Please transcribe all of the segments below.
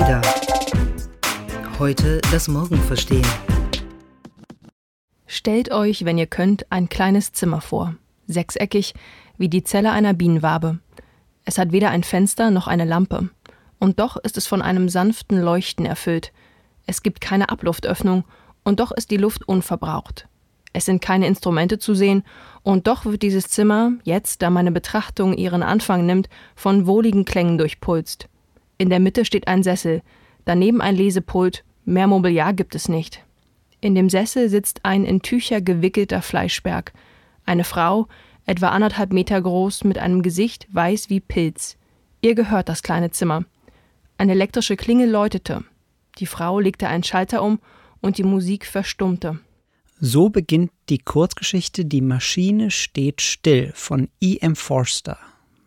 Ada. Heute das Morgen verstehen. Stellt euch, wenn ihr könnt, ein kleines Zimmer vor. Sechseckig, wie die Zelle einer Bienenwabe. Es hat weder ein Fenster noch eine Lampe. Und doch ist es von einem sanften Leuchten erfüllt. Es gibt keine Abluftöffnung, und doch ist die Luft unverbraucht. Es sind keine Instrumente zu sehen, und doch wird dieses Zimmer, jetzt da meine Betrachtung ihren Anfang nimmt, von wohligen Klängen durchpulst. In der Mitte steht ein Sessel, daneben ein Lesepult, mehr Mobiliar gibt es nicht. In dem Sessel sitzt ein in Tücher gewickelter Fleischberg. Eine Frau, etwa anderthalb Meter groß, mit einem Gesicht weiß wie Pilz. Ihr gehört das kleine Zimmer. Eine elektrische Klingel läutete. Die Frau legte einen Schalter um und die Musik verstummte. So beginnt die Kurzgeschichte Die Maschine steht still von E.M. Forster.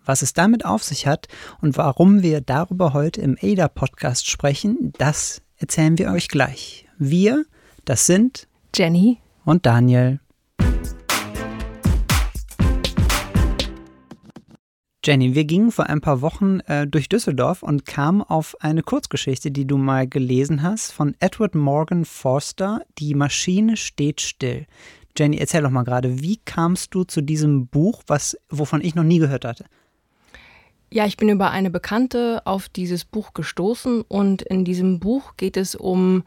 Was es damit auf sich hat und warum wir darüber heute im ADA-Podcast sprechen, das erzählen wir euch gleich. Wir, das sind Jenny und Daniel. Jenny, wir gingen vor ein paar Wochen äh, durch Düsseldorf und kamen auf eine Kurzgeschichte, die du mal gelesen hast, von Edward Morgan Forster, Die Maschine steht still. Jenny, erzähl doch mal gerade, wie kamst du zu diesem Buch, was, wovon ich noch nie gehört hatte? Ja, ich bin über eine Bekannte auf dieses Buch gestoßen und in diesem Buch geht es um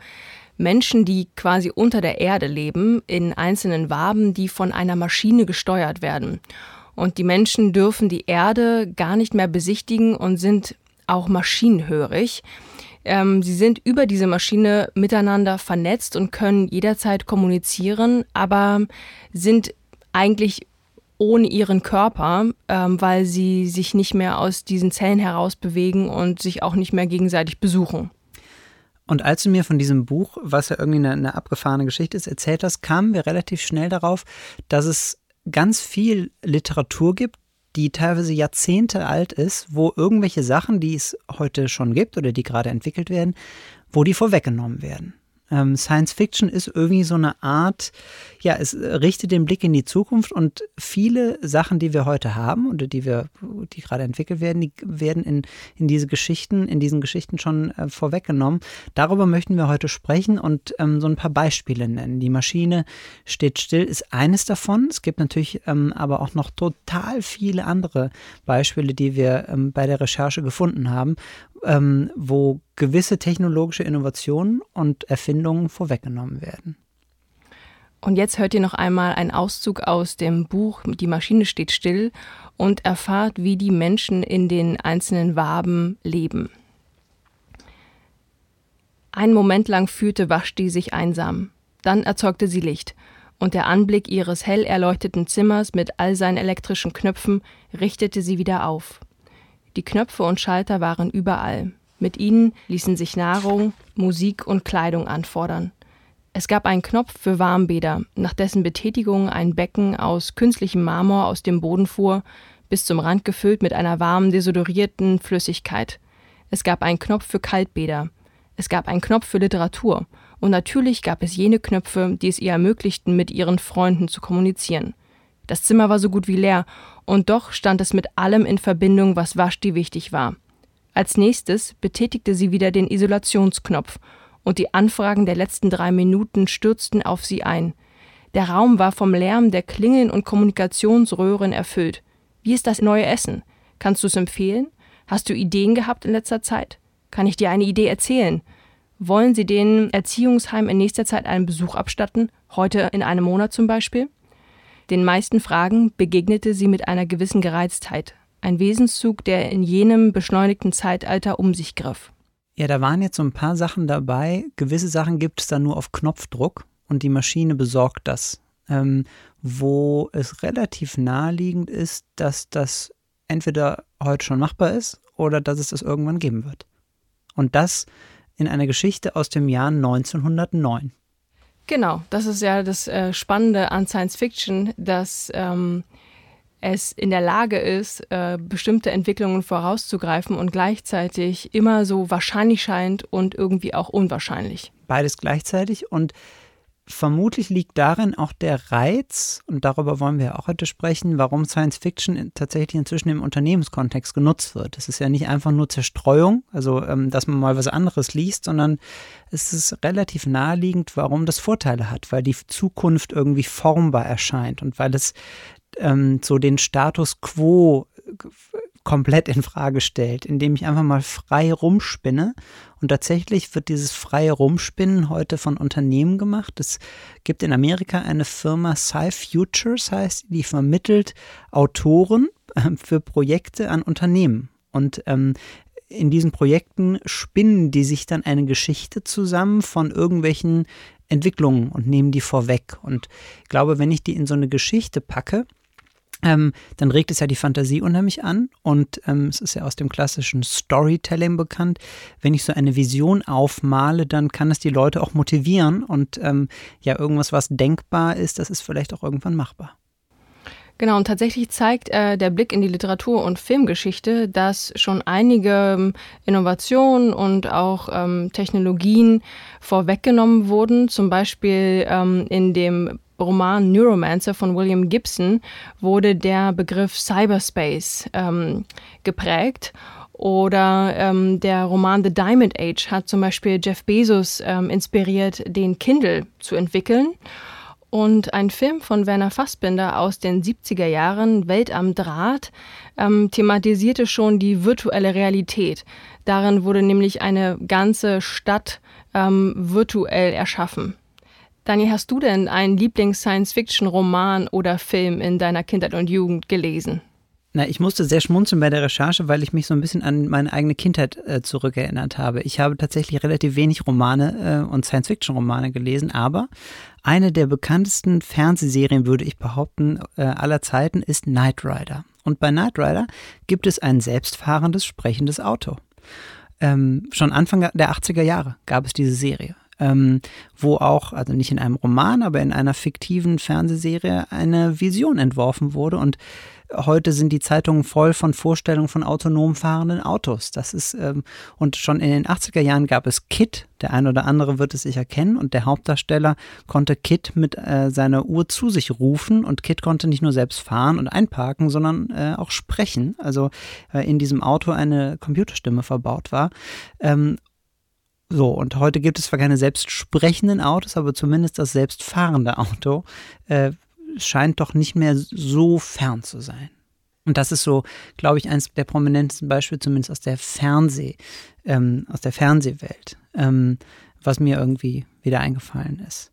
Menschen, die quasi unter der Erde leben, in einzelnen Waben, die von einer Maschine gesteuert werden. Und die Menschen dürfen die Erde gar nicht mehr besichtigen und sind auch maschinenhörig. Ähm, sie sind über diese Maschine miteinander vernetzt und können jederzeit kommunizieren, aber sind eigentlich ohne ihren Körper, ähm, weil sie sich nicht mehr aus diesen Zellen heraus bewegen und sich auch nicht mehr gegenseitig besuchen. Und als du mir von diesem Buch, was ja irgendwie eine, eine abgefahrene Geschichte ist, erzählt hast, kamen wir relativ schnell darauf, dass es ganz viel Literatur gibt, die teilweise Jahrzehnte alt ist, wo irgendwelche Sachen, die es heute schon gibt oder die gerade entwickelt werden, wo die vorweggenommen werden. Ähm, Science Fiction ist irgendwie so eine Art, ja, es richtet den Blick in die Zukunft und viele Sachen, die wir heute haben oder die wir, die gerade entwickelt werden, die werden in, in diese Geschichten, in diesen Geschichten schon äh, vorweggenommen. Darüber möchten wir heute sprechen und ähm, so ein paar Beispiele nennen. Die Maschine steht still ist eines davon. Es gibt natürlich ähm, aber auch noch total viele andere Beispiele, die wir ähm, bei der Recherche gefunden haben, ähm, wo gewisse technologische Innovationen und Erfindungen vorweggenommen werden. Und jetzt hört ihr noch einmal einen Auszug aus dem Buch Die Maschine steht still und erfahrt, wie die Menschen in den einzelnen Waben leben. Einen Moment lang fühlte Vashti sich einsam. Dann erzeugte sie Licht, und der Anblick ihres hell erleuchteten Zimmers mit all seinen elektrischen Knöpfen richtete sie wieder auf. Die Knöpfe und Schalter waren überall. Mit ihnen ließen sich Nahrung, Musik und Kleidung anfordern. Es gab einen Knopf für Warmbäder, nach dessen Betätigung ein Becken aus künstlichem Marmor aus dem Boden fuhr, bis zum Rand gefüllt mit einer warmen, desodorierten Flüssigkeit. Es gab einen Knopf für Kaltbäder. Es gab einen Knopf für Literatur. Und natürlich gab es jene Knöpfe, die es ihr ermöglichten, mit ihren Freunden zu kommunizieren. Das Zimmer war so gut wie leer, und doch stand es mit allem in Verbindung, was Vashti wichtig war. Als nächstes betätigte sie wieder den Isolationsknopf, und die Anfragen der letzten drei Minuten stürzten auf sie ein. Der Raum war vom Lärm der Klingeln und Kommunikationsröhren erfüllt. Wie ist das neue Essen? Kannst du es empfehlen? Hast du Ideen gehabt in letzter Zeit? Kann ich dir eine Idee erzählen? Wollen Sie den Erziehungsheim in nächster Zeit einen Besuch abstatten? Heute in einem Monat zum Beispiel? Den meisten Fragen begegnete sie mit einer gewissen Gereiztheit, ein Wesenszug, der in jenem beschleunigten Zeitalter um sich griff. Ja, da waren jetzt so ein paar Sachen dabei. Gewisse Sachen gibt es dann nur auf Knopfdruck und die Maschine besorgt das. Ähm, wo es relativ naheliegend ist, dass das entweder heute schon machbar ist oder dass es das irgendwann geben wird. Und das in einer Geschichte aus dem Jahr 1909. Genau, das ist ja das äh, Spannende an Science Fiction, dass ähm, es in der Lage ist, äh, bestimmte Entwicklungen vorauszugreifen und gleichzeitig immer so wahrscheinlich scheint und irgendwie auch unwahrscheinlich. Beides gleichzeitig und vermutlich liegt darin auch der Reiz, und darüber wollen wir auch heute sprechen, warum Science Fiction tatsächlich inzwischen im Unternehmenskontext genutzt wird. Es ist ja nicht einfach nur Zerstreuung, also ähm, dass man mal was anderes liest, sondern es ist relativ naheliegend, warum das Vorteile hat, weil die Zukunft irgendwie formbar erscheint und weil es ähm, so den Status quo komplett in Frage stellt, indem ich einfach mal frei rumspinne. Und tatsächlich wird dieses freie Rumspinnen heute von Unternehmen gemacht. Es gibt in Amerika eine Firma Sci Futures, heißt die vermittelt Autoren äh, für Projekte an Unternehmen. Und ähm, in diesen Projekten spinnen die sich dann eine Geschichte zusammen von irgendwelchen Entwicklungen und nehmen die vorweg. Und ich glaube, wenn ich die in so eine Geschichte packe, ähm, dann regt es ja die Fantasie unheimlich an und ähm, es ist ja aus dem klassischen Storytelling bekannt. Wenn ich so eine Vision aufmale, dann kann es die Leute auch motivieren und ähm, ja, irgendwas, was denkbar ist, das ist vielleicht auch irgendwann machbar. Genau, und tatsächlich zeigt äh, der Blick in die Literatur- und Filmgeschichte, dass schon einige ähm, Innovationen und auch ähm, Technologien vorweggenommen wurden. Zum Beispiel ähm, in dem Roman Neuromancer von William Gibson wurde der Begriff Cyberspace ähm, geprägt. Oder ähm, der Roman The Diamond Age hat zum Beispiel Jeff Bezos ähm, inspiriert, den Kindle zu entwickeln. Und ein Film von Werner Fassbinder aus den 70er Jahren, Welt am Draht, ähm, thematisierte schon die virtuelle Realität. Darin wurde nämlich eine ganze Stadt ähm, virtuell erschaffen. Dani, hast du denn einen Lieblings-Science-Fiction-Roman oder Film in deiner Kindheit und Jugend gelesen? Na, ich musste sehr schmunzeln bei der Recherche, weil ich mich so ein bisschen an meine eigene Kindheit äh, zurückerinnert habe. Ich habe tatsächlich relativ wenig Romane äh, und Science-Fiction-Romane gelesen, aber eine der bekanntesten Fernsehserien, würde ich behaupten, äh, aller Zeiten ist Knight Rider. Und bei Knight Rider gibt es ein selbstfahrendes, sprechendes Auto. Ähm, schon Anfang der 80er Jahre gab es diese Serie ähm, wo auch, also nicht in einem Roman, aber in einer fiktiven Fernsehserie eine Vision entworfen wurde. Und heute sind die Zeitungen voll von Vorstellungen von autonom fahrenden Autos. Das ist, ähm, und schon in den 80er Jahren gab es Kit, der ein oder andere wird es sicher kennen, und der Hauptdarsteller konnte Kit mit äh, seiner Uhr zu sich rufen und Kit konnte nicht nur selbst fahren und einparken, sondern äh, auch sprechen. Also äh, in diesem Auto eine Computerstimme verbaut war. Ähm, so, und heute gibt es zwar keine selbstsprechenden Autos, aber zumindest das selbstfahrende Auto äh, scheint doch nicht mehr so fern zu sein. Und das ist so, glaube ich, eines der prominentesten Beispiele, zumindest aus der Fernseh, ähm, aus der Fernsehwelt, ähm, was mir irgendwie wieder eingefallen ist.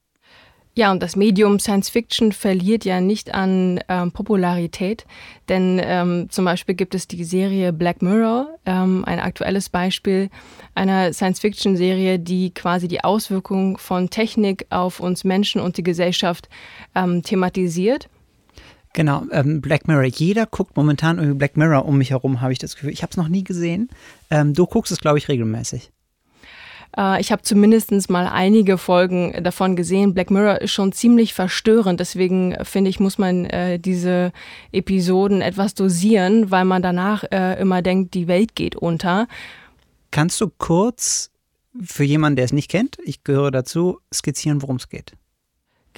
Ja, und das Medium Science Fiction verliert ja nicht an ähm, Popularität, denn ähm, zum Beispiel gibt es die Serie Black Mirror, ähm, ein aktuelles Beispiel einer Science Fiction Serie, die quasi die Auswirkungen von Technik auf uns Menschen und die Gesellschaft ähm, thematisiert. Genau, ähm, Black Mirror. Jeder guckt momentan irgendwie Black Mirror um mich herum, habe ich das Gefühl. Ich habe es noch nie gesehen. Ähm, du guckst es, glaube ich, regelmäßig. Äh, ich habe zumindest mal einige Folgen davon gesehen. Black Mirror ist schon ziemlich verstörend. Deswegen finde ich, muss man äh, diese Episoden etwas dosieren, weil man danach äh, immer denkt, die Welt geht unter. Kannst du kurz für jemanden, der es nicht kennt, ich gehöre dazu, skizzieren, worum es geht?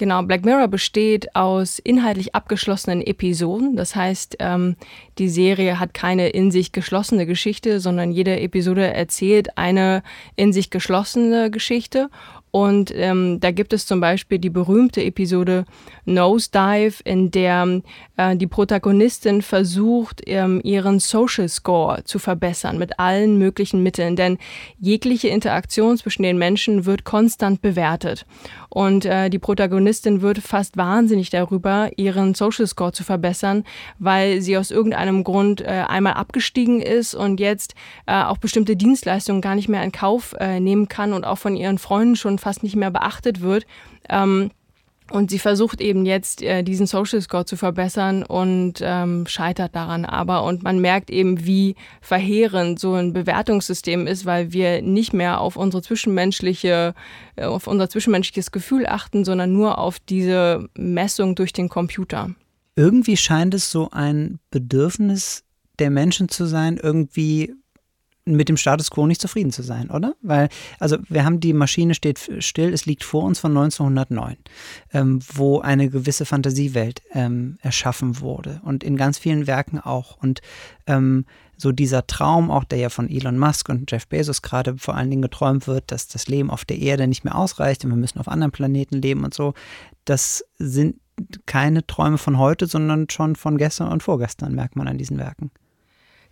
Genau, Black Mirror besteht aus inhaltlich abgeschlossenen Episoden. Das heißt, ähm, die Serie hat keine in sich geschlossene Geschichte, sondern jede Episode erzählt eine in sich geschlossene Geschichte und ähm, da gibt es zum Beispiel die berühmte Episode Nosedive, in der äh, die Protagonistin versucht, ähm, ihren Social Score zu verbessern mit allen möglichen Mitteln. Denn jegliche Interaktion zwischen den Menschen wird konstant bewertet. Und äh, die Protagonistin wird fast wahnsinnig darüber, ihren Social Score zu verbessern, weil sie aus irgendeinem Grund äh, einmal abgestiegen ist und jetzt äh, auch bestimmte Dienstleistungen gar nicht mehr in Kauf äh, nehmen kann und auch von ihren Freunden schon fast nicht mehr beachtet wird. Ähm, und sie versucht eben jetzt, äh, diesen Social Score zu verbessern und ähm, scheitert daran aber. Und man merkt eben, wie verheerend so ein Bewertungssystem ist, weil wir nicht mehr auf unsere zwischenmenschliche, äh, auf unser zwischenmenschliches Gefühl achten, sondern nur auf diese Messung durch den Computer. Irgendwie scheint es so ein Bedürfnis der Menschen zu sein, irgendwie mit dem Status quo nicht zufrieden zu sein, oder? Weil, also wir haben die Maschine steht still, es liegt vor uns von 1909, ähm, wo eine gewisse Fantasiewelt ähm, erschaffen wurde und in ganz vielen Werken auch. Und ähm, so dieser Traum, auch der ja von Elon Musk und Jeff Bezos gerade vor allen Dingen geträumt wird, dass das Leben auf der Erde nicht mehr ausreicht und wir müssen auf anderen Planeten leben und so, das sind keine Träume von heute, sondern schon von gestern und vorgestern, merkt man an diesen Werken.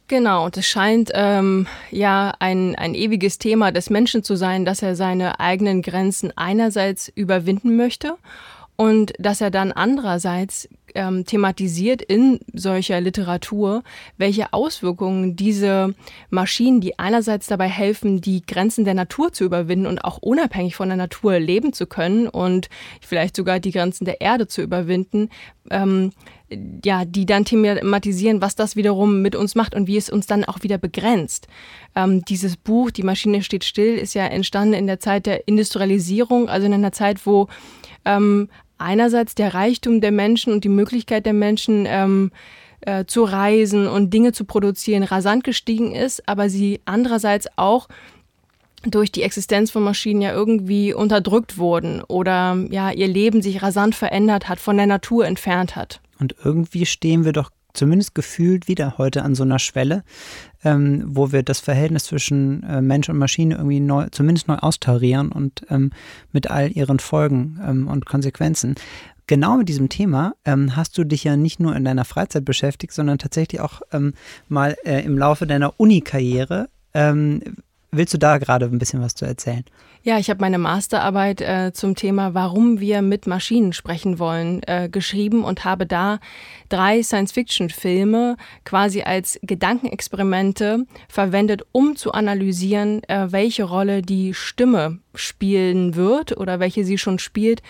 Genau, und es scheint ähm, ja ein, ein ewiges Thema des Menschen zu sein, dass er seine eigenen Grenzen einerseits überwinden möchte und dass er dann andererseits ähm, thematisiert in solcher Literatur, welche Auswirkungen diese Maschinen, die einerseits dabei helfen, die Grenzen der Natur zu überwinden und auch unabhängig von der Natur leben zu können und vielleicht sogar die Grenzen der Erde zu überwinden, ähm, ja, die dann thematisieren, was das wiederum mit uns macht und wie es uns dann auch wieder begrenzt. Ähm, dieses Buch, Die Maschine steht still, ist ja entstanden in der Zeit der Industrialisierung, also in einer Zeit, wo ähm, einerseits der Reichtum der Menschen und die Möglichkeit der Menschen ähm, äh, zu reisen und Dinge zu produzieren rasant gestiegen ist, aber sie andererseits auch durch die Existenz von Maschinen ja irgendwie unterdrückt wurden oder ja ihr Leben sich rasant verändert hat, von der Natur entfernt hat. Und irgendwie stehen wir doch zumindest gefühlt wieder heute an so einer Schwelle, ähm, wo wir das Verhältnis zwischen äh, Mensch und Maschine irgendwie neu, zumindest neu austarieren und ähm, mit all ihren Folgen ähm, und Konsequenzen. Genau mit diesem Thema ähm, hast du dich ja nicht nur in deiner Freizeit beschäftigt, sondern tatsächlich auch ähm, mal äh, im Laufe deiner Uni-Karriere. Willst du da gerade ein bisschen was zu erzählen? Ja, ich habe meine Masterarbeit äh, zum Thema, warum wir mit Maschinen sprechen wollen, äh, geschrieben und habe da drei Science-Fiction-Filme quasi als Gedankenexperimente verwendet, um zu analysieren, äh, welche Rolle die Stimme spielen wird oder welche sie schon spielt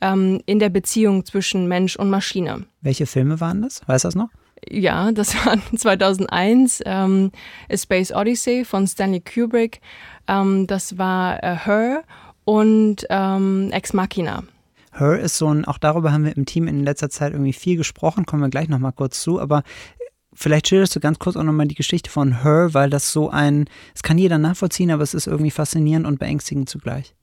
ähm, in der Beziehung zwischen Mensch und Maschine. Welche Filme waren das? Weißt du das noch? Ja, das war 2001 ähm, A Space Odyssey von Stanley Kubrick. Ähm, das war äh, Her und ähm, Ex Machina. Her ist so ein, auch darüber haben wir im Team in letzter Zeit irgendwie viel gesprochen, kommen wir gleich nochmal kurz zu, aber vielleicht schilderst du ganz kurz auch nochmal die Geschichte von Her, weil das so ein, es kann jeder nachvollziehen, aber es ist irgendwie faszinierend und beängstigend zugleich.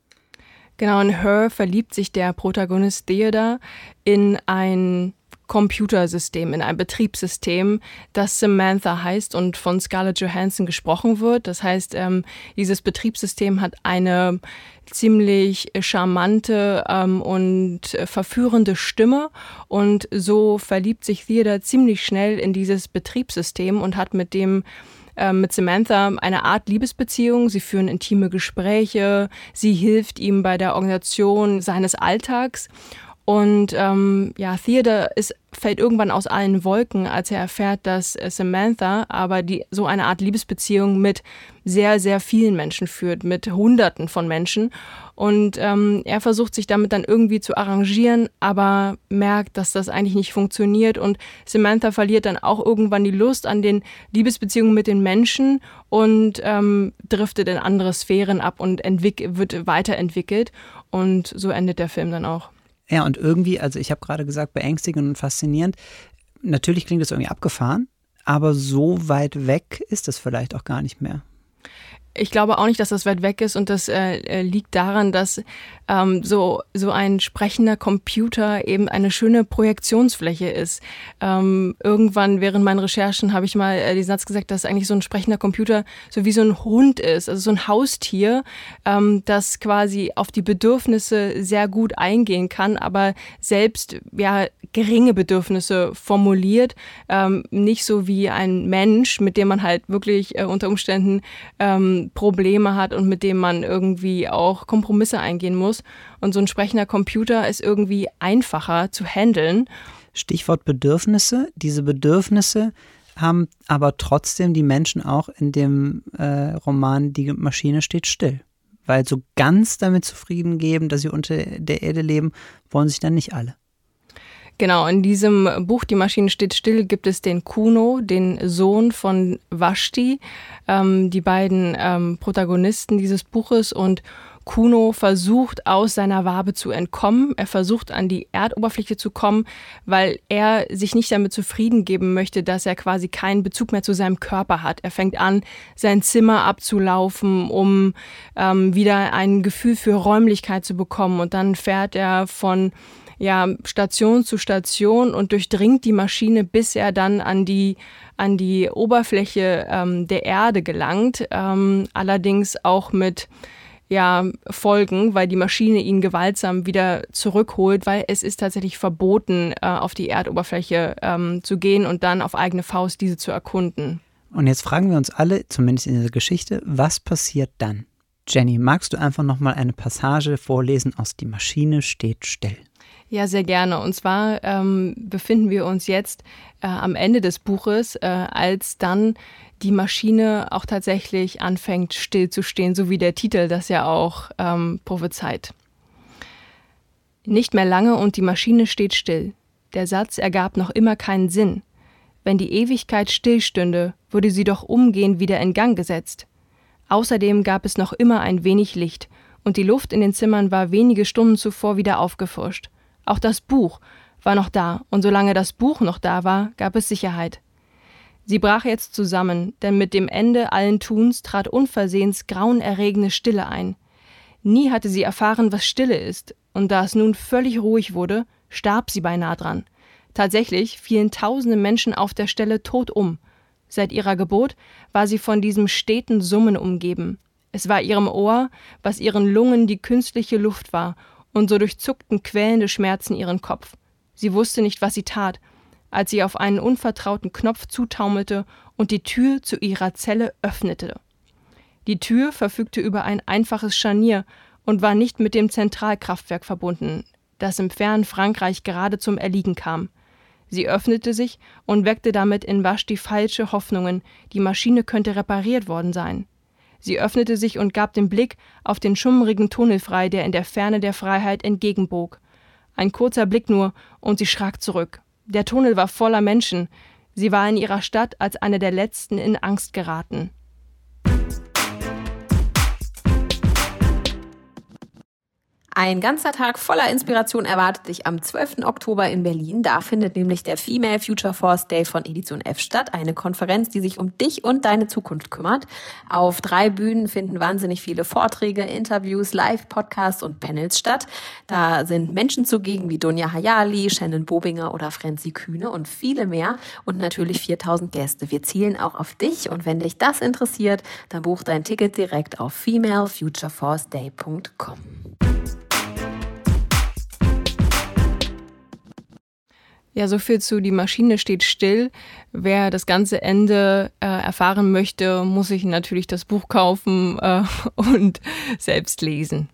Genau, in Her verliebt sich der Protagonist Theodor in ein Computersystem, in ein Betriebssystem, das Samantha heißt und von Scarlett Johansson gesprochen wird. Das heißt, ähm, dieses Betriebssystem hat eine ziemlich charmante ähm, und verführende Stimme und so verliebt sich Theodor ziemlich schnell in dieses Betriebssystem und hat mit dem ähm, mit Samantha eine Art Liebesbeziehung. Sie führen intime Gespräche. Sie hilft ihm bei der Organisation seines Alltags. Und ähm, ja, Theodore ist, fällt irgendwann aus allen Wolken, als er erfährt, dass äh, Samantha aber die, so eine Art Liebesbeziehung mit sehr, sehr vielen Menschen führt, mit Hunderten von Menschen. Und ähm, er versucht sich damit dann irgendwie zu arrangieren, aber merkt, dass das eigentlich nicht funktioniert. Und Samantha verliert dann auch irgendwann die Lust an den Liebesbeziehungen mit den Menschen und ähm, driftet in andere Sphären ab und wird weiterentwickelt. Und so endet der Film dann auch. Ja, und irgendwie, also ich habe gerade gesagt, beängstigend und faszinierend. Natürlich klingt das irgendwie abgefahren, aber so weit weg ist es vielleicht auch gar nicht mehr. Ich glaube auch nicht, dass das weit weg ist und das äh, äh, liegt daran, dass ähm, so, so ein sprechender Computer eben eine schöne Projektionsfläche ist. Ähm, irgendwann während meinen Recherchen habe ich mal äh, den Satz gesagt, dass eigentlich so ein sprechender Computer so wie so ein Hund ist, also so ein Haustier, ähm, das quasi auf die Bedürfnisse sehr gut eingehen kann, aber selbst ja geringe Bedürfnisse formuliert, ähm, nicht so wie ein Mensch, mit dem man halt wirklich äh, unter Umständen ähm, Probleme hat und mit dem man irgendwie auch Kompromisse eingehen muss. Und so ein sprechender Computer ist irgendwie einfacher zu handeln. Stichwort Bedürfnisse. Diese Bedürfnisse haben aber trotzdem die Menschen auch in dem äh, Roman Die Maschine steht still. Weil so ganz damit zufrieden geben, dass sie unter der Erde leben, wollen sich dann nicht alle. Genau, in diesem Buch Die Maschine steht still gibt es den Kuno, den Sohn von Vashti, ähm, die beiden ähm, Protagonisten dieses Buches. Und Kuno versucht aus seiner Wabe zu entkommen. Er versucht an die Erdoberfläche zu kommen, weil er sich nicht damit zufrieden geben möchte, dass er quasi keinen Bezug mehr zu seinem Körper hat. Er fängt an, sein Zimmer abzulaufen, um ähm, wieder ein Gefühl für Räumlichkeit zu bekommen. Und dann fährt er von ja, Station zu Station und durchdringt die Maschine, bis er dann an die, an die Oberfläche ähm, der Erde gelangt. Ähm, allerdings auch mit ja, Folgen, weil die Maschine ihn gewaltsam wieder zurückholt, weil es ist tatsächlich verboten, äh, auf die Erdoberfläche ähm, zu gehen und dann auf eigene Faust diese zu erkunden. Und jetzt fragen wir uns alle, zumindest in dieser Geschichte, was passiert dann? Jenny, magst du einfach nochmal eine Passage vorlesen aus Die Maschine steht still? Ja, sehr gerne. Und zwar ähm, befinden wir uns jetzt äh, am Ende des Buches, äh, als dann die Maschine auch tatsächlich anfängt stillzustehen, so wie der Titel das ja auch ähm, prophezeit. Nicht mehr lange und die Maschine steht still. Der Satz ergab noch immer keinen Sinn. Wenn die Ewigkeit stillstünde, würde sie doch umgehend wieder in Gang gesetzt. Außerdem gab es noch immer ein wenig Licht, und die Luft in den Zimmern war wenige Stunden zuvor wieder aufgefrischt. Auch das Buch war noch da, und solange das Buch noch da war, gab es Sicherheit. Sie brach jetzt zusammen, denn mit dem Ende allen Tuns trat unversehens grauenerregende Stille ein. Nie hatte sie erfahren, was Stille ist, und da es nun völlig ruhig wurde, starb sie beinahe dran. Tatsächlich fielen tausende Menschen auf der Stelle tot um. Seit ihrer Geburt war sie von diesem steten Summen umgeben. Es war ihrem Ohr, was ihren Lungen die künstliche Luft war, und so durchzuckten quälende Schmerzen ihren Kopf. Sie wusste nicht, was sie tat, als sie auf einen unvertrauten Knopf zutaumelte und die Tür zu ihrer Zelle öffnete. Die Tür verfügte über ein einfaches Scharnier und war nicht mit dem Zentralkraftwerk verbunden, das im fernen Frankreich gerade zum Erliegen kam. Sie öffnete sich und weckte damit in Vashti falsche Hoffnungen, die Maschine könnte repariert worden sein. Sie öffnete sich und gab den Blick auf den schummrigen Tunnel frei, der in der Ferne der Freiheit entgegenbog. Ein kurzer Blick nur, und sie schrak zurück. Der Tunnel war voller Menschen. Sie war in ihrer Stadt als eine der letzten in Angst geraten. Ein ganzer Tag voller Inspiration erwartet dich am 12. Oktober in Berlin. Da findet nämlich der Female Future Force Day von Edition F statt. Eine Konferenz, die sich um dich und deine Zukunft kümmert. Auf drei Bühnen finden wahnsinnig viele Vorträge, Interviews, Live-Podcasts und Panels statt. Da sind Menschen zugegen wie Dunja Hayali, Shannon Bobinger oder Frenzy Kühne und viele mehr. Und natürlich 4000 Gäste. Wir zielen auch auf dich. Und wenn dich das interessiert, dann buch dein Ticket direkt auf femalefutureforceday.com. Ja, so viel zu Die Maschine steht still. Wer das ganze Ende äh, erfahren möchte, muss sich natürlich das Buch kaufen äh, und selbst lesen.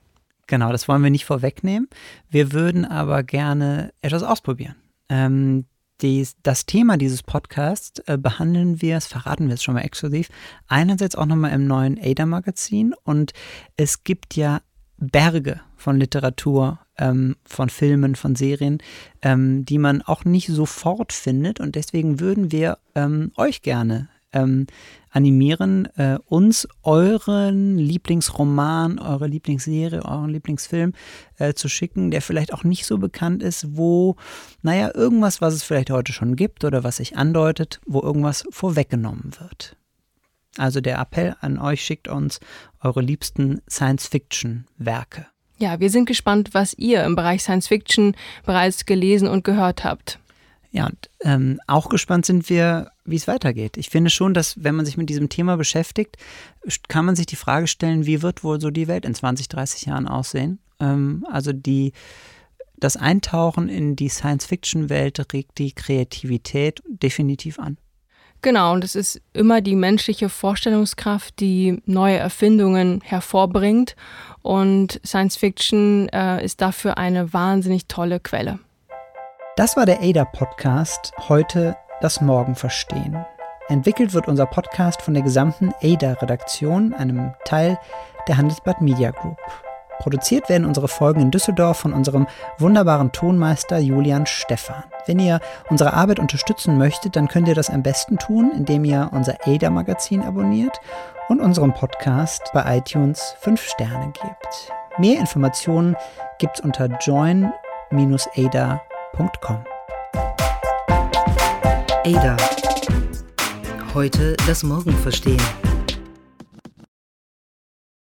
Genau, das wollen wir nicht vorwegnehmen. Wir würden aber gerne etwas ausprobieren. Ähm, dies, das Thema dieses Podcasts äh, behandeln wir, das verraten wir jetzt schon mal exklusiv, einerseits auch nochmal im neuen ADA-Magazin und es gibt ja Berge von Literatur, ähm, von Filmen, von Serien, ähm, die man auch nicht sofort findet. Und deswegen würden wir ähm, euch gerne ähm, animieren, äh, uns euren Lieblingsroman, eure Lieblingsserie, euren Lieblingsfilm äh, zu schicken, der vielleicht auch nicht so bekannt ist, wo, naja, irgendwas, was es vielleicht heute schon gibt oder was sich andeutet, wo irgendwas vorweggenommen wird. Also der Appell an euch, schickt uns eure liebsten Science-Fiction-Werke. Ja, wir sind gespannt, was ihr im Bereich Science Fiction bereits gelesen und gehört habt. Ja, und ähm, auch gespannt sind wir, wie es weitergeht. Ich finde schon, dass wenn man sich mit diesem Thema beschäftigt, kann man sich die Frage stellen, wie wird wohl so die Welt in 20, 30 Jahren aussehen? Ähm, also die, das Eintauchen in die Science-Fiction-Welt regt die Kreativität definitiv an. Genau, und es ist immer die menschliche Vorstellungskraft, die neue Erfindungen hervorbringt. Und Science Fiction äh, ist dafür eine wahnsinnig tolle Quelle. Das war der ADA-Podcast. Heute das Morgen verstehen. Entwickelt wird unser Podcast von der gesamten ADA-Redaktion, einem Teil der Handelsblatt Media Group. Produziert werden unsere Folgen in Düsseldorf von unserem wunderbaren Tonmeister Julian Stephan. Wenn ihr unsere Arbeit unterstützen möchtet, dann könnt ihr das am besten tun, indem ihr unser ADA-Magazin abonniert und unserem Podcast bei iTunes 5 Sterne gebt. Mehr Informationen gibt's unter join-ada.com. Ada. Heute das Morgen verstehen.